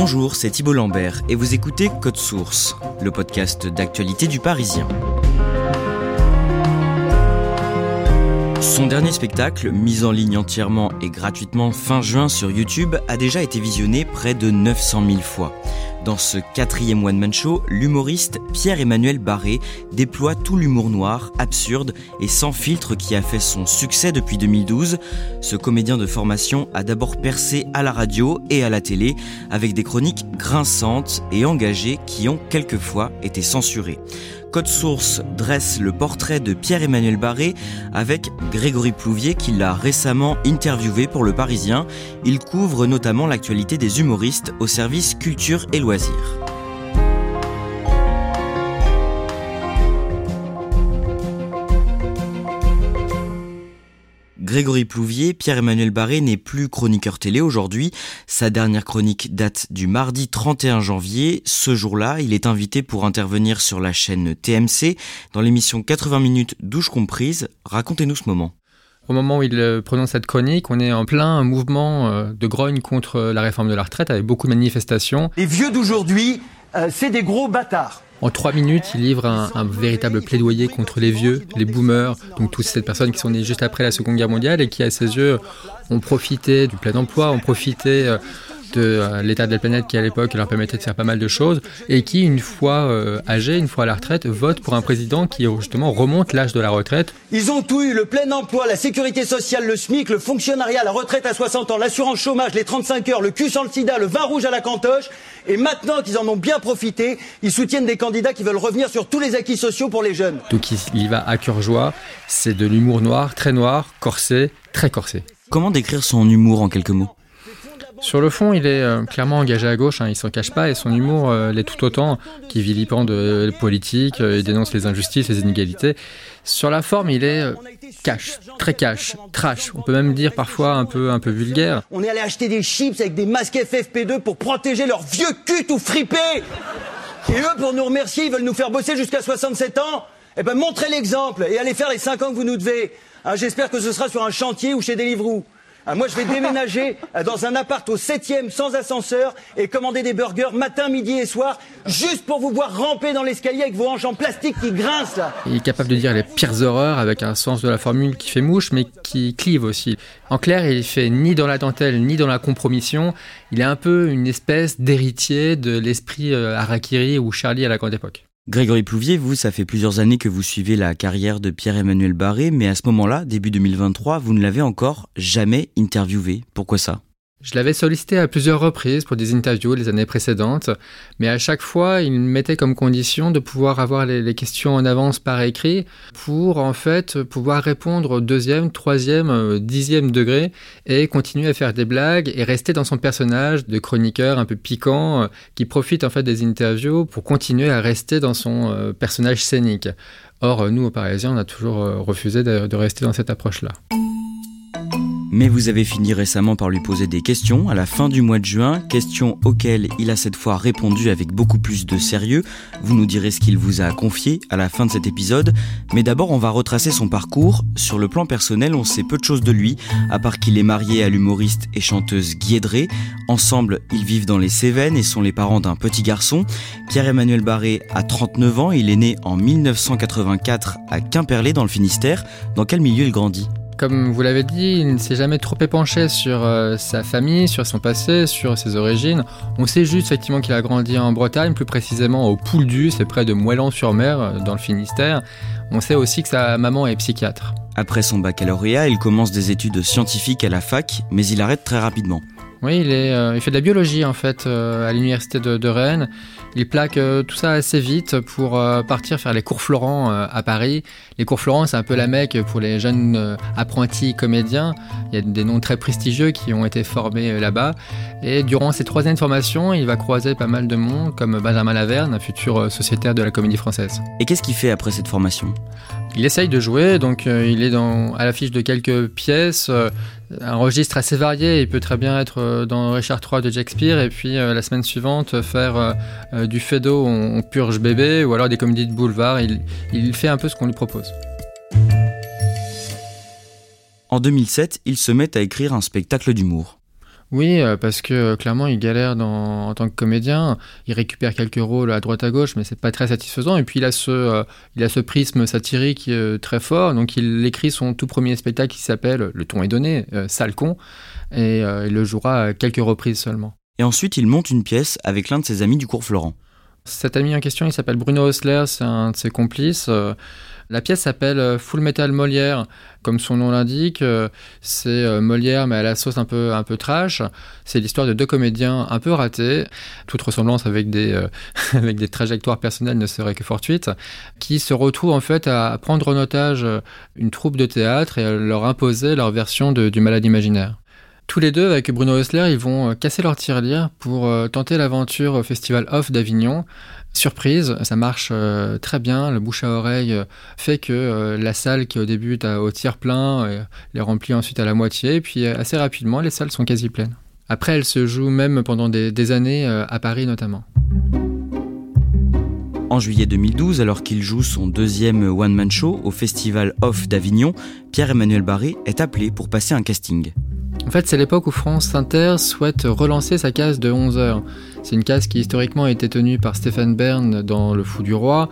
Bonjour, c'est Thibault Lambert et vous écoutez Code Source, le podcast d'actualité du Parisien. Son dernier spectacle, mis en ligne entièrement et gratuitement fin juin sur YouTube, a déjà été visionné près de 900 000 fois. Dans ce quatrième one-man show, l'humoriste Pierre-Emmanuel Barré déploie tout l'humour noir, absurde et sans filtre qui a fait son succès depuis 2012. Ce comédien de formation a d'abord percé à la radio et à la télé avec des chroniques grinçantes et engagées qui ont quelquefois été censurées. Code Source dresse le portrait de Pierre-Emmanuel Barré avec Grégory Plouvier qui l'a récemment interviewé pour Le Parisien. Il couvre notamment l'actualité des humoristes au service culture et loisirs. Grégory Plouvier, Pierre-Emmanuel Barré n'est plus chroniqueur télé aujourd'hui. Sa dernière chronique date du mardi 31 janvier. Ce jour-là, il est invité pour intervenir sur la chaîne TMC dans l'émission 80 minutes douche comprise. Racontez-nous ce moment. Au moment où il euh, prononce cette chronique, on est en plein mouvement euh, de grogne contre la réforme de la retraite avec beaucoup de manifestations. Les vieux d'aujourd'hui, euh, c'est des gros bâtards. En trois minutes, il livre un, véritable plaidoyer contre les vieux, les boomers, donc toutes ces personnes qui sont nées juste après la Seconde Guerre mondiale et qui, à ses yeux, ont profité du plein emploi, ont profité euh, de euh, l'état de la planète qui à l'époque leur permettait de faire pas mal de choses et qui, une fois euh, âgés, une fois à la retraite, votent pour un président qui justement remonte l'âge de la retraite. Ils ont tout eu, le plein emploi, la sécurité sociale, le SMIC, le fonctionnariat, la retraite à 60 ans, l'assurance chômage, les 35 heures, le cul sans le sida, le vin rouge à la cantoche. Et maintenant qu'ils en ont bien profité, ils soutiennent des candidats qui veulent revenir sur tous les acquis sociaux pour les jeunes. Donc il, il va à cœur joie, c'est de l'humour noir, très noir, corsé, très corsé. Comment décrire son humour en quelques mots? Sur le fond, il est euh, clairement engagé à gauche, hein, il s'en cache pas, et son humour euh, l'est tout autant, qui vilipende de politique, euh, il dénonce les injustices, les inégalités. Sur la forme, il est cash, très cash, trash, on peut même dire parfois un peu, un peu vulgaire. On est allé acheter des chips avec des masques FFP2 pour protéger leurs vieux cul tout fripés Et eux, pour nous remercier, ils veulent nous faire bosser jusqu'à 67 ans Eh ben, montrez l'exemple et allez faire les 5 ans que vous nous devez. Ah, j'espère que ce sera sur un chantier ou chez Deliveroo. Ah, moi, je vais déménager euh, dans un appart au 7 sans ascenseur et commander des burgers matin, midi et soir, juste pour vous voir ramper dans l'escalier avec vos hanches en plastique qui grincent. Il est capable de dire les pires horreurs avec un sens de la formule qui fait mouche, mais qui clive aussi. En clair, il fait ni dans la dentelle, ni dans la compromission. Il est un peu une espèce d'héritier de l'esprit euh, Harakiri ou Charlie à la grande époque. Grégory Plouvier, vous, ça fait plusieurs années que vous suivez la carrière de Pierre-Emmanuel Barré, mais à ce moment-là, début 2023, vous ne l'avez encore jamais interviewé. Pourquoi ça? Je l'avais sollicité à plusieurs reprises pour des interviews les années précédentes, mais à chaque fois, il mettait comme condition de pouvoir avoir les, questions en avance par écrit pour en fait pouvoir répondre au deuxième, troisième, euh, dixième degré et continuer à faire des blagues et rester dans son personnage de chroniqueur un peu piquant euh, qui profite en fait des interviews pour continuer à rester dans son euh, personnage scénique. Or, nous, aux Parisiens, on a toujours refusé de rester dans cette approche-là. Mais vous avez fini récemment par lui poser des questions à la fin du mois de juin, questions auxquelles il a cette fois répondu avec beaucoup plus de sérieux. Vous nous direz ce qu'il vous a confié à la fin de cet épisode. Mais d'abord, on va retracer son parcours. Sur le plan personnel, on sait peu de choses de lui, à part qu'il est marié à l'humoriste et chanteuse Guédré. Ensemble, ils vivent dans les Cévennes et sont les parents d'un petit garçon. Pierre-Emmanuel Barré a 39 ans, il est né en 1984 à Quimperlé dans le Finistère. Dans quel milieu il grandit? Comme vous l'avez dit, il ne s'est jamais trop épanché sur euh, sa famille, sur son passé, sur ses origines. On sait juste effectivement qu'il a grandi en Bretagne, plus précisément au Pouldu, c'est près de Moëlan-sur-Mer, euh, dans le Finistère. On sait aussi que sa maman est psychiatre. Après son baccalauréat, il commence des études scientifiques à la fac, mais il arrête très rapidement. Oui, euh, il fait de la biologie en fait euh, à l'université de, de, Rennes. Il plaque euh, tout ça assez vite pour partir faire les cours Florent à Paris. Les cours Florent, c'est un peu la mecque pour les jeunes apprentis comédiens. Il y a des noms très prestigieux qui ont été formés là-bas. Et durant ses trois années de formation, il va croiser pas mal de monde, comme Benjamin Laverne, un futur sociétaire de la comédie française. Et qu'est-ce qu'il fait après cette formation? Il essaye de jouer, donc il est à l'affiche de quelques pièces, un registre assez varié. Il peut très bien être dans Richard III de Shakespeare et puis la semaine suivante faire du Fedo, on, purge bébé ou alors des comédies de boulevard. Il, il fait un peu ce qu'on lui propose. En 2007, il se met à écrire un spectacle d'humour. Oui, parce que clairement, il galère dans, en tant que comédien. Il récupère quelques rôles à droite à gauche, mais c'est pas très satisfaisant. Et puis il a ce, euh, il a ce prisme satirique euh, très fort. Donc il écrit son tout premier spectacle qui s'appelle Le ton est donné, euh, Sale con, et il le jouera à quelques reprises seulement. Et ensuite, il monte une pièce avec l'un de ses amis du cours Florent. Cet ami en question, il s'appelle Bruno Osler, c'est un de ses complices. La pièce s'appelle Full Metal Molière. Comme son nom l'indique, c'est Molière mais à la sauce un peu, un peu trash. C'est l'histoire de deux comédiens un peu ratés, toute ressemblance avec des, euh, avec des trajectoires personnelles ne serait que fortuite, qui se retrouvent en fait à prendre en otage une troupe de théâtre et à leur imposer leur version du malade imaginaire. Tous les deux, avec Bruno Hessler, ils vont casser leur tirelire pour tenter l'aventure au Festival Off d'Avignon. Surprise, ça marche euh, très bien, le bouche à oreille euh, fait que euh, la salle qui au début est au tiers plein les remplit ensuite à la moitié, puis assez rapidement les salles sont quasi pleines. Après, elle se joue même pendant des années à Paris notamment. En juillet 2012, alors qu'il joue son deuxième one-man show au Festival Off d'Avignon, Pierre-Emmanuel Barré est appelé pour passer un casting. En fait, c'est l'époque où France Inter souhaite relancer sa case de 11 heures. C'est une case qui historiquement a été tenue par Stéphane Bern dans Le Fou du Roi,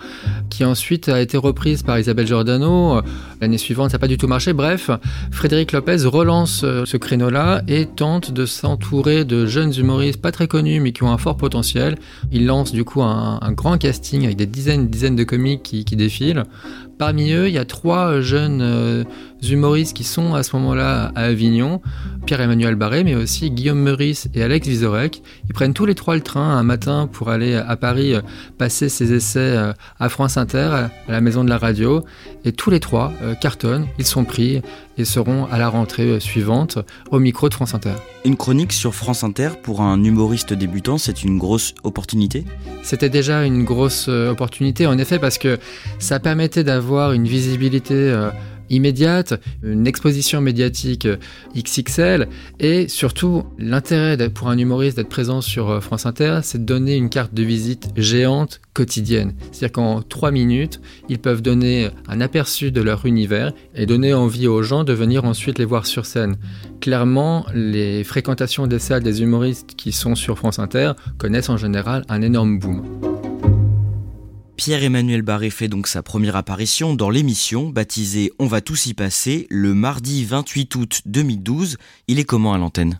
qui ensuite a été reprise par Isabelle Giordano. L'année suivante, ça n'a pas du tout marché. Bref, Frédéric Lopez relance ce créneau-là et tente de s'entourer de jeunes humoristes pas très connus mais qui ont un fort potentiel. Il lance du coup un, grand casting avec des dizaines et dizaines de comiques qui défilent. Parmi eux, il y a trois jeunes euh, humoristes qui sont à ce moment-là à Avignon, Pierre-Emmanuel Barré, mais aussi Guillaume Meurice et Alex Vizorek. Ils prennent tous les trois le train un matin pour aller à Paris euh, passer ses essais euh, à France Inter, à la maison de la radio, et tous les trois euh, cartonnent, ils sont pris et seront à la rentrée suivante au micro de France Inter. Une chronique sur France Inter pour un humoriste débutant, c'est une grosse opportunité? C'était déjà une grosse opportunité en effet parce que ça permettait d'avoir une visibilité immédiate, une exposition médiatique XXL et surtout l'intérêt pour un humoriste d'être présent sur France Inter, c'est de donner une carte de visite géante quotidienne. C'est-à-dire qu'en trois minutes, ils peuvent donner un aperçu de leur univers et donner envie aux gens de venir ensuite les voir sur scène. Clairement, les fréquentations des salles des humoristes qui sont sur France Inter connaissent en général un énorme boom. Pierre-Emmanuel Barré fait donc sa première apparition dans l'émission baptisée On va tous y passer le mardi 28 août 2012. Il est comment à l'antenne?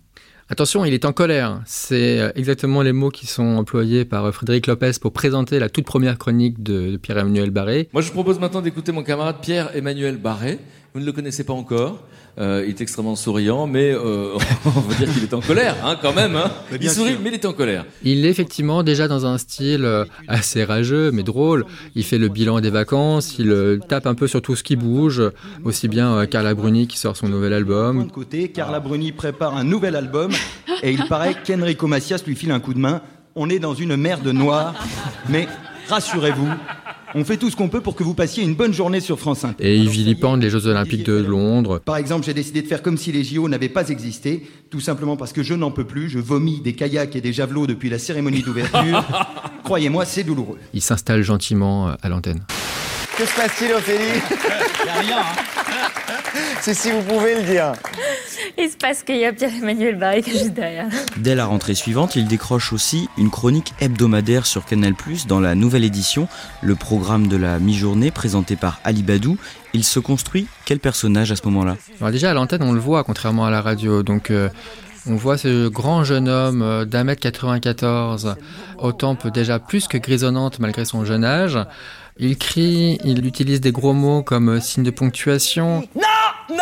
Attention, il est en colère. C'est exactement les mots qui sont employés par Frédéric Lopez pour présenter la toute première chronique de Pierre-Emmanuel Barré. Moi, je vous propose maintenant d'écouter mon camarade Pierre-Emmanuel Barré. Vous ne le connaissez pas encore. Euh, il est extrêmement souriant, mais euh, on va dire qu'il est en colère, hein, quand même. Hein. Il sourit, sûr. mais il est en colère. Il est effectivement déjà dans un style assez rageux, mais drôle. Il fait le bilan des vacances, il euh, tape un peu sur tout ce qui bouge, aussi bien euh, Carla Bruni qui sort son nouvel album. De côté, Carla Bruni prépare un nouvel album, et il paraît qu'Enrico Macias lui file un coup de main. On est dans une mer de noir, mais rassurez-vous, on fait tout ce qu'on peut pour que vous passiez une bonne journée sur France Inter. Et il vilipende les Jeux Olympiques de Londres. Par exemple, j'ai décidé de faire comme si les JO n'avaient pas existé, tout simplement parce que je n'en peux plus. Je vomis des kayaks et des javelots depuis la cérémonie d'ouverture. Croyez-moi, c'est douloureux. Il s'installe gentiment à l'antenne. Que se passe-t-il, Ophélie? A rien. Hein. C'est si vous pouvez le dire. Il se passe qu'il y a Pierre-Emmanuel Barré qui est juste derrière. Dès la rentrée suivante, il décroche aussi une chronique hebdomadaire sur Canal+, dans la nouvelle édition, le programme de la mi-journée présenté par Ali Badou. Il se construit quel personnage à ce moment-là? Déjà à l'antenne, on le voit, contrairement à la radio. Donc euh, on voit ce grand jeune homme euh, d'un mètre 94, au tempe déjà plus que grisonnante malgré son jeune âge. Il crie, il utilise des gros mots comme euh, signe de ponctuation. Non Non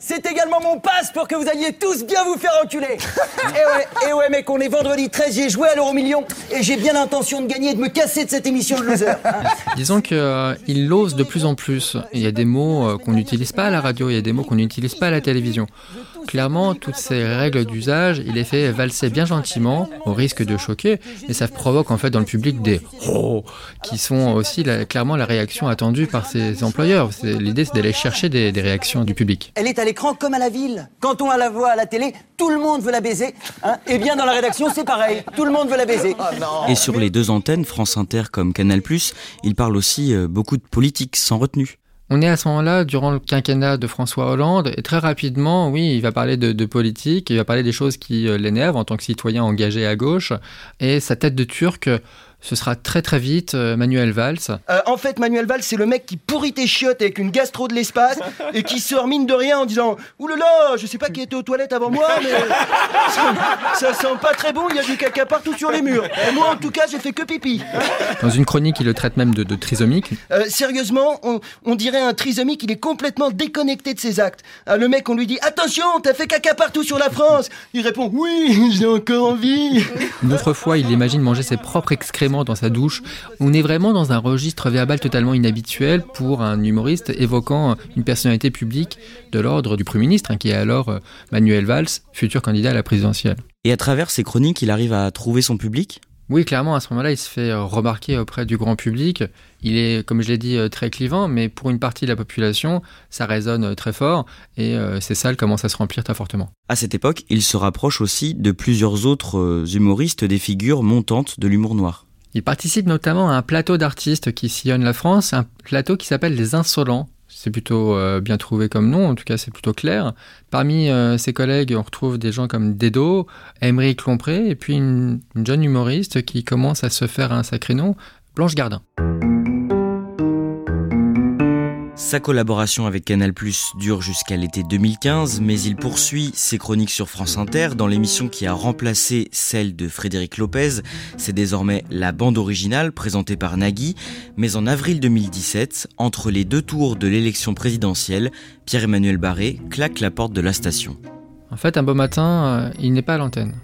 c'est également mon passe pour que vous alliez tous bien vous faire enculer. et ouais, et ouais, mec, on est vendredi 13, j'ai joué à l'euro million et j'ai bien l'intention de gagner et de me casser de cette émission de loser. Disons qu'il euh, l'ose de plus en plus. Il y a des mots euh, qu'on n'utilise pas à la radio, il y a des mots qu'on n'utilise pas à la télévision. Clairement, toutes ces règles d'usage, il les fait valser bien gentiment, au risque de choquer, mais ça provoque en fait dans le public des oh qui sont aussi clairement la réaction attendue par ses employeurs. L'idée, c'est d'aller chercher des, des, réactions du public. Elle est à l'écran comme à la ville. Quand on la voit à la télé, tout le monde veut la baiser. Hein et bien dans la rédaction, c'est pareil. Tout le monde veut la baiser. Et sur les deux antennes, France Inter comme Canal+, il parle aussi euh, beaucoup de politique sans retenue. On est à ce moment-là durant le quinquennat de François Hollande et très rapidement, oui, il va parler de, de politique, il va parler des choses qui euh, l'énervent en tant que citoyen engagé à gauche et sa tête de turc ce sera très très vite euh, Manuel Valls. Euh, en fait, Manuel Valls, c'est le mec qui pourrit tes chiottes avec une gastro de l'espace et qui sort mine de rien en disant Oulala, je sais pas qui était aux toilettes avant moi, mais ça, sent pas très bon, il y a du caca partout sur les murs. Et moi, en tout cas, j'ai fait que pipi. Dans une chronique, il le traite même de, trisomique. Euh, sérieusement, on, dirait un trisomique, il est complètement déconnecté de ses actes. le mec, on lui dit Attention, t'as fait caca partout sur la France Il répond Oui, j'ai encore envie. Une autre fois, il imagine manger ses propres excréments dans sa douche. On est vraiment dans un registre verbal totalement inhabituel pour un humoriste évoquant une personnalité publique de l'ordre du Premier ministre, hein, qui est alors euh, Manuel Valls, futur candidat à la présidentielle. Et à travers ses chroniques, il arrive à trouver son public? Oui, clairement, à ce moment-là, il se fait euh, remarquer auprès du grand public. Il est, comme je l'ai dit, euh, très clivant, mais pour une partie de la population, ça résonne très fort et ces salles commencent à se remplir très fortement. À cette époque, il se rapproche aussi de plusieurs autres humoristes, des figures montantes de l'humour noir. Il participe notamment à un plateau d'artistes qui sillonne la France, un plateau qui s'appelle Les Insolents. C'est plutôt euh, bien trouvé comme nom, en tout cas c'est plutôt clair. Parmi euh, ses collègues, on retrouve des gens comme Dedo, Emery Lompré, et puis une, une jeune humoriste qui commence à se faire un sacré nom, Blanche Gardin. Sa collaboration avec Canal+ dure jusqu'à l'été 2015, mais il poursuit ses chroniques sur France Inter dans l'émission qui a remplacé celle de Frédéric Lopez. C'est désormais la bande originale présentée par Nagui, mais en avril 2017, entre les deux tours de l'élection présidentielle, Pierre-Emmanuel Barré claque la porte de la station. En fait, un beau matin, euh, il n'est pas à l'antenne.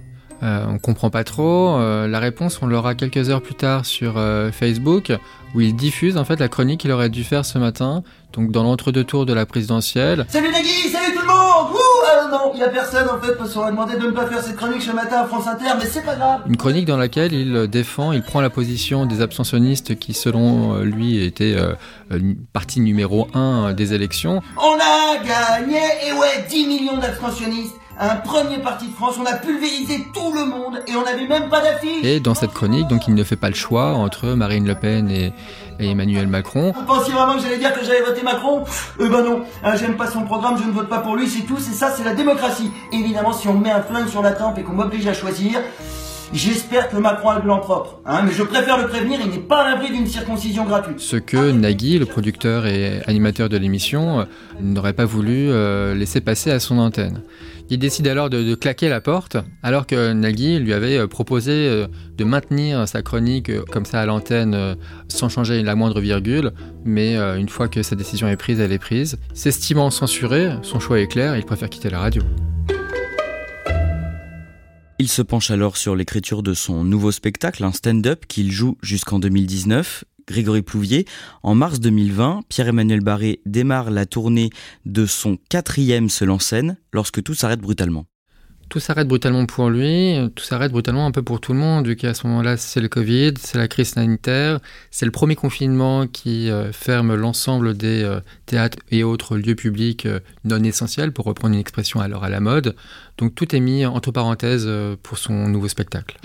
Euh, on comprend pas trop. Euh, la réponse, on l'aura quelques heures plus tard sur euh, Facebook, où il diffuse en fait la chronique qu'il aurait dû faire ce matin, donc dans l'entre-deux tours de la présidentielle. Salut Nagui, salut tout le monde Wouh ah non, il y a personne en fait, parce qu'on a demandé de ne pas faire cette chronique ce matin à France Inter, mais c'est pas grave. Une chronique dans laquelle il défend, il prend la position des abstentionnistes qui, selon lui, étaient partie numéro un des élections. On a gagné, et ouais, 10 millions d'abstentionnistes un premier parti de France, on a pulvérisé tout le monde et on n'avait même pas d'affiche. Et dans cette chronique, donc il ne fait pas le choix entre Marine Le Pen et, Emmanuel Macron. Vous pensiez vraiment que j'allais dire que j'allais voter Macron? Eh ben non, hein, j'aime pas son programme, je ne vote pas pour lui, c'est tout, c'est ça, c'est la démocratie. évidemment, si on met un flingue sur la tempe et qu'on m'oblige à choisir, J'espère que Macron a le blanc propre, hein, mais je préfère le prévenir, il n'est pas à l'abri d'une circoncision gratuite. Ce que Nagui, le producteur et animateur de l'émission, euh, n'aurait pas voulu euh, laisser passer à son antenne. Il décide alors de, claquer la porte, alors que Nagui lui avait euh, proposé de maintenir sa chronique comme ça à l'antenne sans changer la moindre virgule, mais une fois que sa décision est prise, elle est prise. S'estimant censuré, son choix est clair, il préfère quitter la radio. Il se penche alors sur l'écriture de son nouveau spectacle, un stand-up qu'il joue jusqu'en 2019. Grégory Plouvier. En mars 2020, Pierre-Emmanuel Barré démarre la tournée de son quatrième seul en scène lorsque tout s'arrête brutalement tout s'arrête brutalement pour lui, tout s'arrête brutalement un peu pour tout le monde, vu qu'à ce moment-là, c'est le Covid, c'est la crise sanitaire, c'est le premier confinement qui euh, ferme l'ensemble des euh, théâtres et autres lieux publics euh, non essentiels, pour reprendre une expression alors à la mode. Donc tout est mis entre parenthèses pour son nouveau spectacle.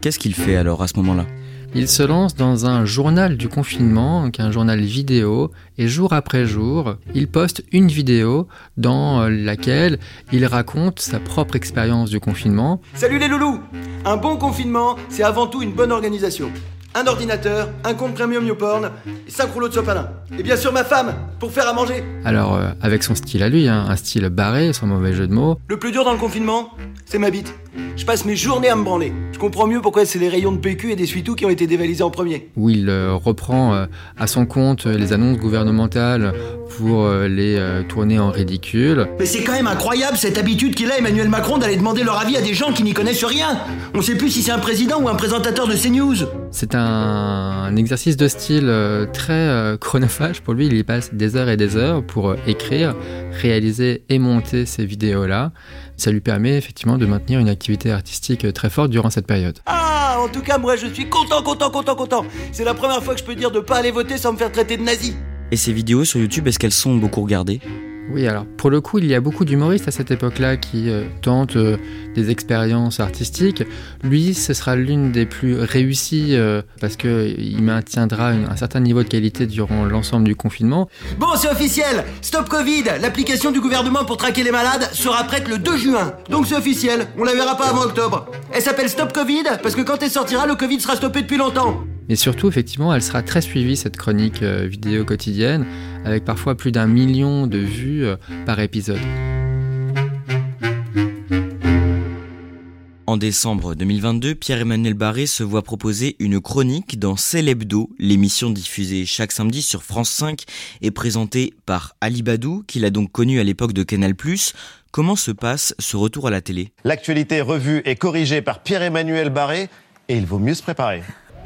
Qu'est-ce qu'il fait alors à ce moment-là? Il se lance dans un journal du confinement, donc un journal vidéo, et jour après jour, il poste une vidéo dans laquelle il raconte sa propre expérience du confinement. Salut les loulous Un bon confinement, c'est avant tout une bonne organisation un ordinateur, un compte premium YouPorn et 5 rouleaux de sopalin. Et bien sûr ma femme, pour faire à manger. Alors, euh, avec son style à lui, hein, un style barré, sans mauvais jeu de mots. Le plus dur dans le confinement, c'est ma bite. Je passe mes journées à me branler. Je comprends mieux pourquoi c'est les rayons de PQ et des suitous qui ont été dévalisés en premier. Où il euh, reprend euh, à son compte les annonces gouvernementales pour les tourner en ridicule. Mais c'est quand même incroyable cette habitude qu'il a Emmanuel Macron d'aller demander leur avis à des gens qui n'y connaissent rien. On sait plus si c'est un président ou un présentateur de CNews. C'est un, exercice de style euh, très euh, chronophage pour lui. Il y passe des heures et des heures pour euh, écrire, réaliser et monter ces vidéos-là. Ça lui permet effectivement de maintenir une activité artistique très forte durant cette période. Ah, en tout cas, moi je suis content, content, content, content. C'est la première fois que je peux dire de pas aller voter sans me faire traiter de nazi. Et ces vidéos sur YouTube, est-ce qu'elles sont beaucoup regardées? Oui, alors pour le coup, il y a beaucoup d'humoristes à cette époque-là qui euh, tentent euh, des expériences artistiques. Lui, ce sera l'une des plus réussies euh, parce qu'il maintiendra un certain niveau de qualité durant l'ensemble du confinement. Bon, c'est officiel Stop Covid, l'application du gouvernement pour traquer les malades, sera prête le 2 juin. Donc c'est officiel, on la verra pas avant octobre. Elle s'appelle Stop Covid parce que quand elle sortira, le Covid sera stoppé depuis longtemps. Mais surtout, effectivement, elle sera très suivie, cette chronique vidéo quotidienne avec parfois plus d'un million de vues euh, par épisode. En décembre 2022, Pierre-Emmanuel Barré se voit proposer une chronique dans Célébdo, l'émission diffusée chaque samedi sur France 5 et présentée par Ali Badou, qu'il a donc connu à l'époque de Canal+. Comment se passe ce retour à la télé? L'actualité revue et corrigée par Pierre-Emmanuel Barré et il vaut mieux se préparer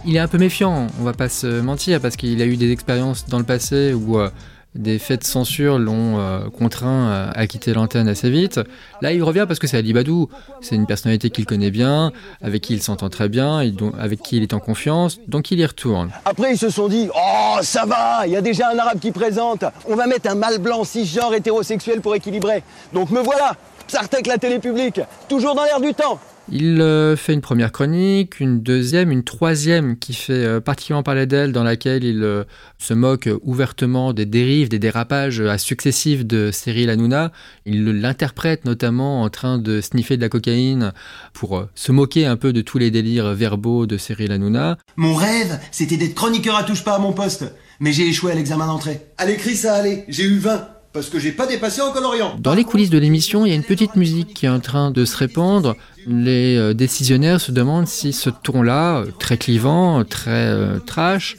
il est un peu méfiant, on va pas se mentir, parce qu'il a eu des expériences dans le passé où euh, des faits de censure l'ont euh, contraint à, quitter l'antenne assez vite. Là, il revient parce que c'est Ali Badou. C'est une personnalité qu'il connaît bien, avec qui il s'entend très bien, avec qui il est en confiance, donc il y retourne. Après, ils se sont dit Oh, ça va, il y a déjà un arabe qui présente. On va mettre un mâle blanc cisgenre hétérosexuel pour équilibrer. Donc me voilà, Sartek la télé publique, toujours dans l'air du temps. Il euh, fait une première chronique, une deuxième, une troisième qui fait euh, particulièrement parler d'elle, dans laquelle il euh, se moque ouvertement des dérives, des dérapages à successifs de Cyril Hanouna. Il l'interprète notamment en train de sniffer de la cocaïne pour se moquer un peu de tous les délires verbaux de Cyril Hanouna. Mon rêve, c'était d'être chroniqueur à touche pas à mon poste, mais j'ai échoué à l'examen d'entrée. À l'écrit, ça allait, j'ai eu 20 parce que j'ai pas dépassé en coloriant. Dans les coulisses de l'émission, il y a une petite musique qui est en train de se répandre. Les euh, décisionnaires se demandent si ce ton-là, euh, très clivant, très euh, trash,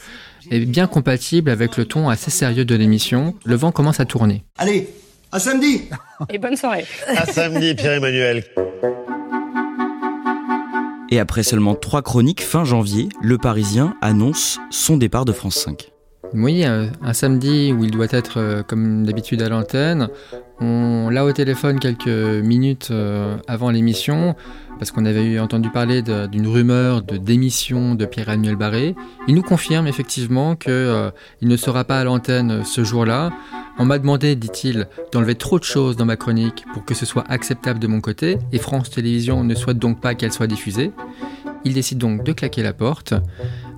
est bien compatible avec le ton assez sérieux de l'émission. Le vent commence à tourner. Allez, à samedi Et bonne soirée. À samedi, Pierre-Emmanuel. Et après seulement trois chroniques, fin janvier, Le Parisien annonce son départ de France 5. Oui, un, samedi où il doit être euh, comme d'habitude à l'antenne. On l'a au téléphone quelques minutes euh, avant l'émission parce qu'on avait entendu parler d'une rumeur de démission de Pierre-Emmanuel Barré. Il nous confirme effectivement qu'il euh, ne sera pas à l'antenne ce jour-là. On m'a demandé, dit-il, d'enlever trop de choses dans ma chronique pour que ce soit acceptable de mon côté et France Télévisions ne souhaite donc pas qu'elle soit diffusée. Il décide donc de claquer la porte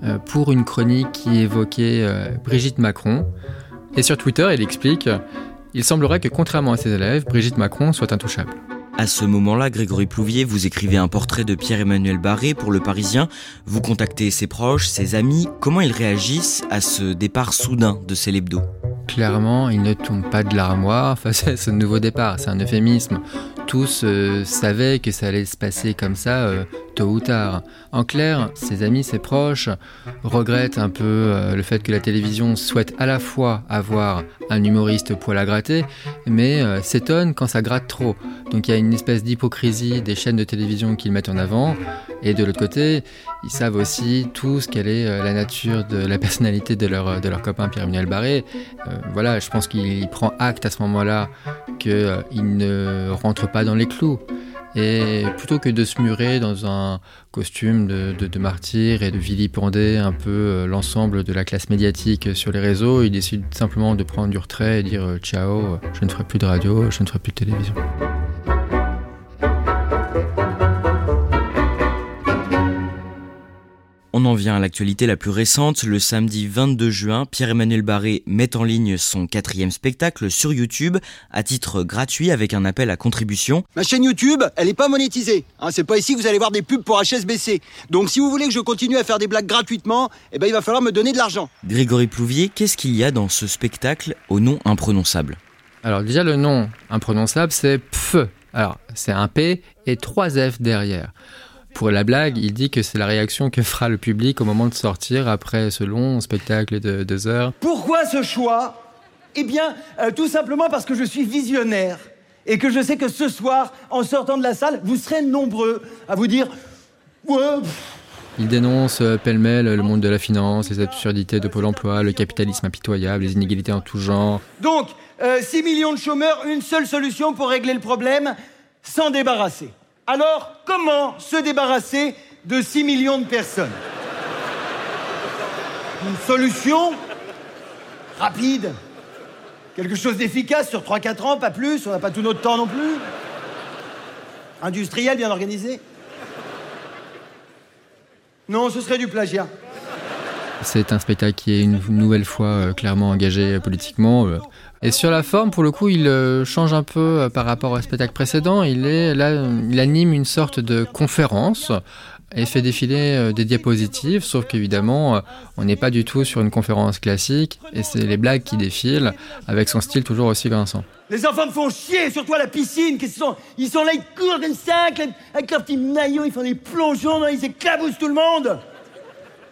euh, pour une chronique qui évoquait euh, Brigitte Macron. Et sur Twitter, il explique Il semblerait que, contrairement à ses élèves, Brigitte Macron soit intouchable. À ce moment-là, Grégory Plouvier, vous écrivez un portrait de Pierre-Emmanuel Barré pour Le Parisien. Vous contactez ses proches, ses amis. Comment ils réagissent à ce départ soudain de Célébdo Clairement, il ne tombe pas de l'armoire face à ce nouveau départ. C'est un euphémisme tous euh, savaient que ça allait se passer comme ça euh, tôt ou tard. En clair, ses amis, ses proches regrettent un peu euh, le fait que la télévision souhaite à la fois avoir un humoriste poil à gratter, mais s'étonne quand ça gratte trop. Donc il y a une espèce d'hypocrisie des chaînes de télévision qu'ils mettent en avant, et de l'autre côté, ils savent aussi tous quelle est la nature de la personnalité de leur, de leur copain Pierre-Emmanuel Barré. voilà, je pense qu'il prend acte à ce moment-là qu'il ne rentre pas dans les clous. Et plutôt que de se murer dans un costume de, martyr et de vilipender un peu euh, l'ensemble de la classe médiatique sur les réseaux, il décide simplement de prendre du retrait et dire euh, ciao, je ne ferai plus de radio, je ne ferai plus de télévision. En vient à l'actualité la plus récente. Le samedi 22 juin, Pierre-Emmanuel Barré met en ligne son quatrième spectacle sur YouTube à titre gratuit avec un appel à contribution. Ma chaîne YouTube, elle n'est pas monétisée. Hein, c'est pas ici que vous allez voir des pubs pour HSBC. Donc si vous voulez que je continue à faire des blagues gratuitement, eh ben, il va falloir me donner de l'argent. Grégory Plouvier, qu'est-ce qu'il y a dans ce spectacle au nom imprononçable? Alors déjà le nom imprononçable c'est PF. Alors c'est un P et trois F derrière. Pour la blague, il dit que c'est la réaction que fera le public au moment de sortir après ce long spectacle de deux heures. Pourquoi ce choix? Eh bien, euh, tout simplement parce que je suis visionnaire et que je sais que ce soir, en sortant de la salle, vous serez nombreux à vous dire ouais, Il dénonce euh, pêle-mêle le monde de la finance, les absurdités de Pôle emploi, le capitalisme impitoyable, les inégalités en tout genre. Donc, euh, 6 millions de chômeurs, une seule solution pour régler le problème, s'en débarrasser. Alors, comment se débarrasser de 6 millions de personnes? Une solution rapide. Quelque chose d'efficace sur 3-4 ans, pas plus, on n'a pas tout notre temps non plus. Industriel, bien organisé. Non, ce serait du plagiat. C'est un spectacle qui est une nouvelle fois euh, clairement engagé euh, politiquement. euh. Et sur la forme, pour le coup, il change un peu par rapport au spectacle précédent. Il anime une sorte de conférence et fait défiler des diapositives, sauf qu'évidemment, on n'est pas du tout sur une conférence classique, et c'est les blagues qui défilent, avec son style toujours aussi grinçant. Les enfants me font chier, surtout à la piscine. Ils sont là, ils courent comme ça, avec, leurs petits maillots, ils font des plongeons, ils éclaboussent tout le monde.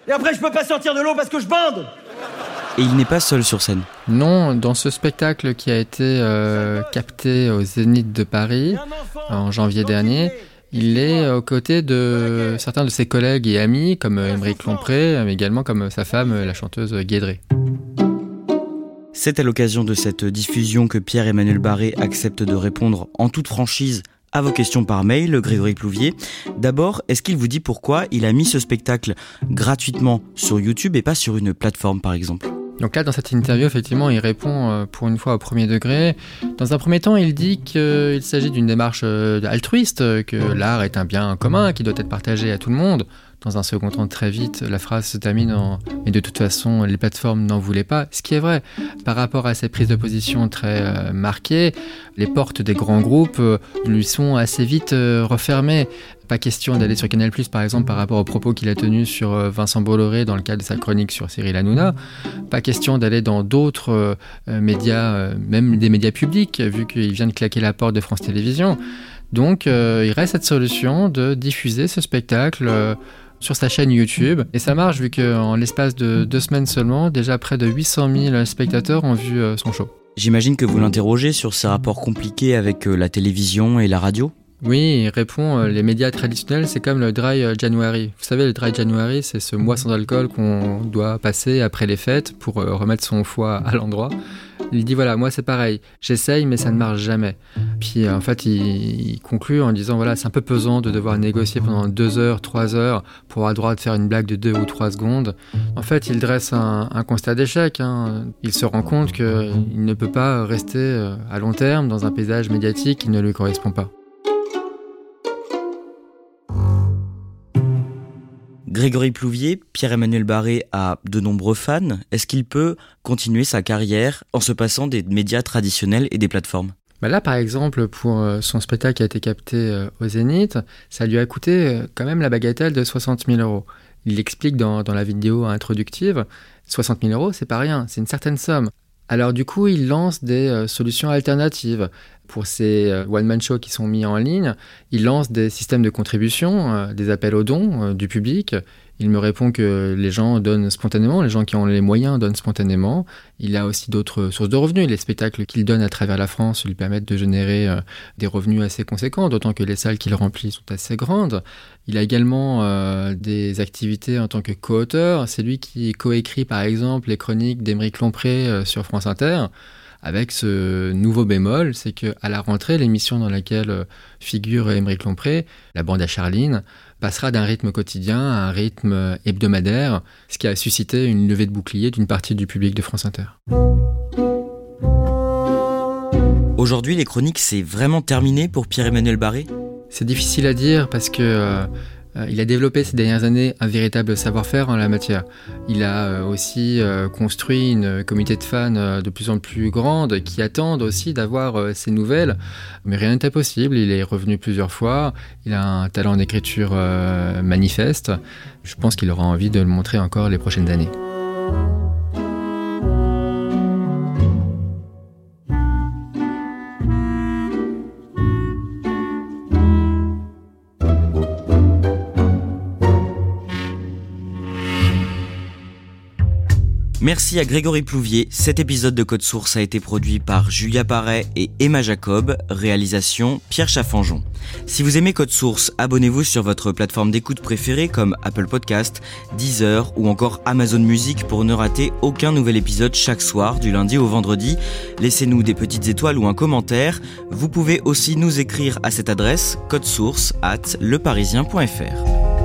Et après, je peux pas sortir de l'eau parce que je bande. Et il n'est pas seul sur scène. Non, dans ce spectacle qui a été euh, capté au Zénith de Paris en janvier dernier, il est aux côtés de certains de ses collègues et amis, comme Émeric Lompré, mais également comme sa femme, la chanteuse Guédré. C'est à l'occasion de cette diffusion que Pierre-Emmanuel Barré accepte de répondre en toute franchise à vos questions par mail, Grégory Plouvier. D'abord, est-ce qu'il vous dit pourquoi il a mis ce spectacle gratuitement sur YouTube et pas sur une plateforme par exemple? Donc là, dans cette interview, effectivement, il répond euh, pour une fois au premier degré. Dans un premier temps, il dit qu'il s'agit d'une démarche euh, altruiste, que l'art est un bien commun qui doit être partagé à tout le monde. Dans un second temps, très vite, la phrase se termine en « Mais de toute façon, les plateformes n'en voulaient pas », ce qui est vrai. Par rapport à ses prises de position très euh, marquées, les portes des grands groupes euh, lui sont assez vite euh, refermées. Pas question d'aller sur Canal+, par exemple, par rapport aux propos qu'il a tenus sur euh, Vincent Bolloré dans le cadre de sa chronique sur Cyril Hanouna. Pas question d'aller dans d'autres médias, même des médias publics, vu qu'il vient de claquer la porte de France Télévisions. Donc, il reste cette solution de diffuser ce spectacle sur sa chaîne YouTube. Et ça marche, vu qu'en l'espace de deux semaines seulement, déjà près de 800 000 spectateurs ont vu euh, son show. J'imagine que vous l'interrogez sur ses rapports compliqués avec euh, la télévision et la radio Oui, il répond euh, les médias traditionnels, c'est comme le dry January. Vous savez, le dry January, c'est ce mois sans alcool qu'on doit passer après les fêtes pour remettre son foie à l'endroit. Il dit voilà, moi c'est pareil, j'essaye mais ça ne marche jamais. Puis en fait, il, conclut en disant voilà, c'est un peu pesant de devoir négocier pendant deux heures, trois heures pour avoir le droit de faire une blague de deux ou trois secondes. En fait, il dresse un, un constat d'échec. hein. Il se rend compte qu'il ne peut pas rester euh, à long terme dans un paysage médiatique qui ne lui correspond pas. Grégory Plouvier, Pierre-Emmanuel Barré a de nombreux fans. Est-ce qu'il peut continuer sa carrière en se passant des médias traditionnels et des plateformes? Bah là, par exemple, pour euh, son spectacle qui a été capté euh, au Zénith, ça lui a coûté euh, quand même la bagatelle de 60 000 euros. Il l'explique dans, dans la vidéo introductive. 60 000 euros, c'est pas rien, c'est une certaine somme. Alors du coup, il lance des euh, solutions alternatives. Pour ces euh, one-man shows qui sont mis en ligne, il lance des systèmes de contribution, euh, des appels aux dons du public. Il me répond que les gens donnent spontanément, les gens qui ont les moyens donnent spontanément. Il a aussi d'autres sources de revenus. Les spectacles qu'il donne à travers la France lui permettent de générer euh, des revenus assez conséquents, d'autant que les salles qu'il remplit sont assez grandes. Il a également euh, des activités en tant que co-auteur. C'est lui qui coécrit par exemple les chroniques d'Émeric Lompré euh, sur France Inter. Avec ce nouveau bémol, c'est que à la rentrée, l'émission dans laquelle euh, figure Émeric Lompré, la bande à Charline, passera d'un rythme quotidien à un rythme euh, hebdomadaire, ce qui a suscité une levée de bouclier d'une partie du public de France Inter. Aujourd'hui, les chroniques, c'est vraiment terminé pour Pierre-Emmanuel Barré? C'est difficile à dire parce que Euh, il a développé ces dernières années un véritable savoir-faire en la matière. Il a euh, aussi euh, construit une communauté de fans de plus en plus grande qui attendent aussi d'avoir ses nouvelles. Mais rien n'est impossible. Il est revenu plusieurs fois. Il a un talent d'écriture manifeste. Je pense qu'il aura envie de le montrer encore les prochaines années. Merci à Grégory Plouvier. Cet épisode de Code Source a été produit par Julia Paré et Emma Jacob. Réalisation Pierre Chaffanjon. Si vous aimez Code Source, abonnez-vous sur votre plateforme d'écoute préférée comme Apple Podcast, Deezer ou encore Amazon Music pour ne rater aucun nouvel épisode chaque soir du lundi au vendredi. Laissez-nous des petites étoiles ou un commentaire. Vous pouvez aussi nous écrire à cette adresse source at leparisien.fr.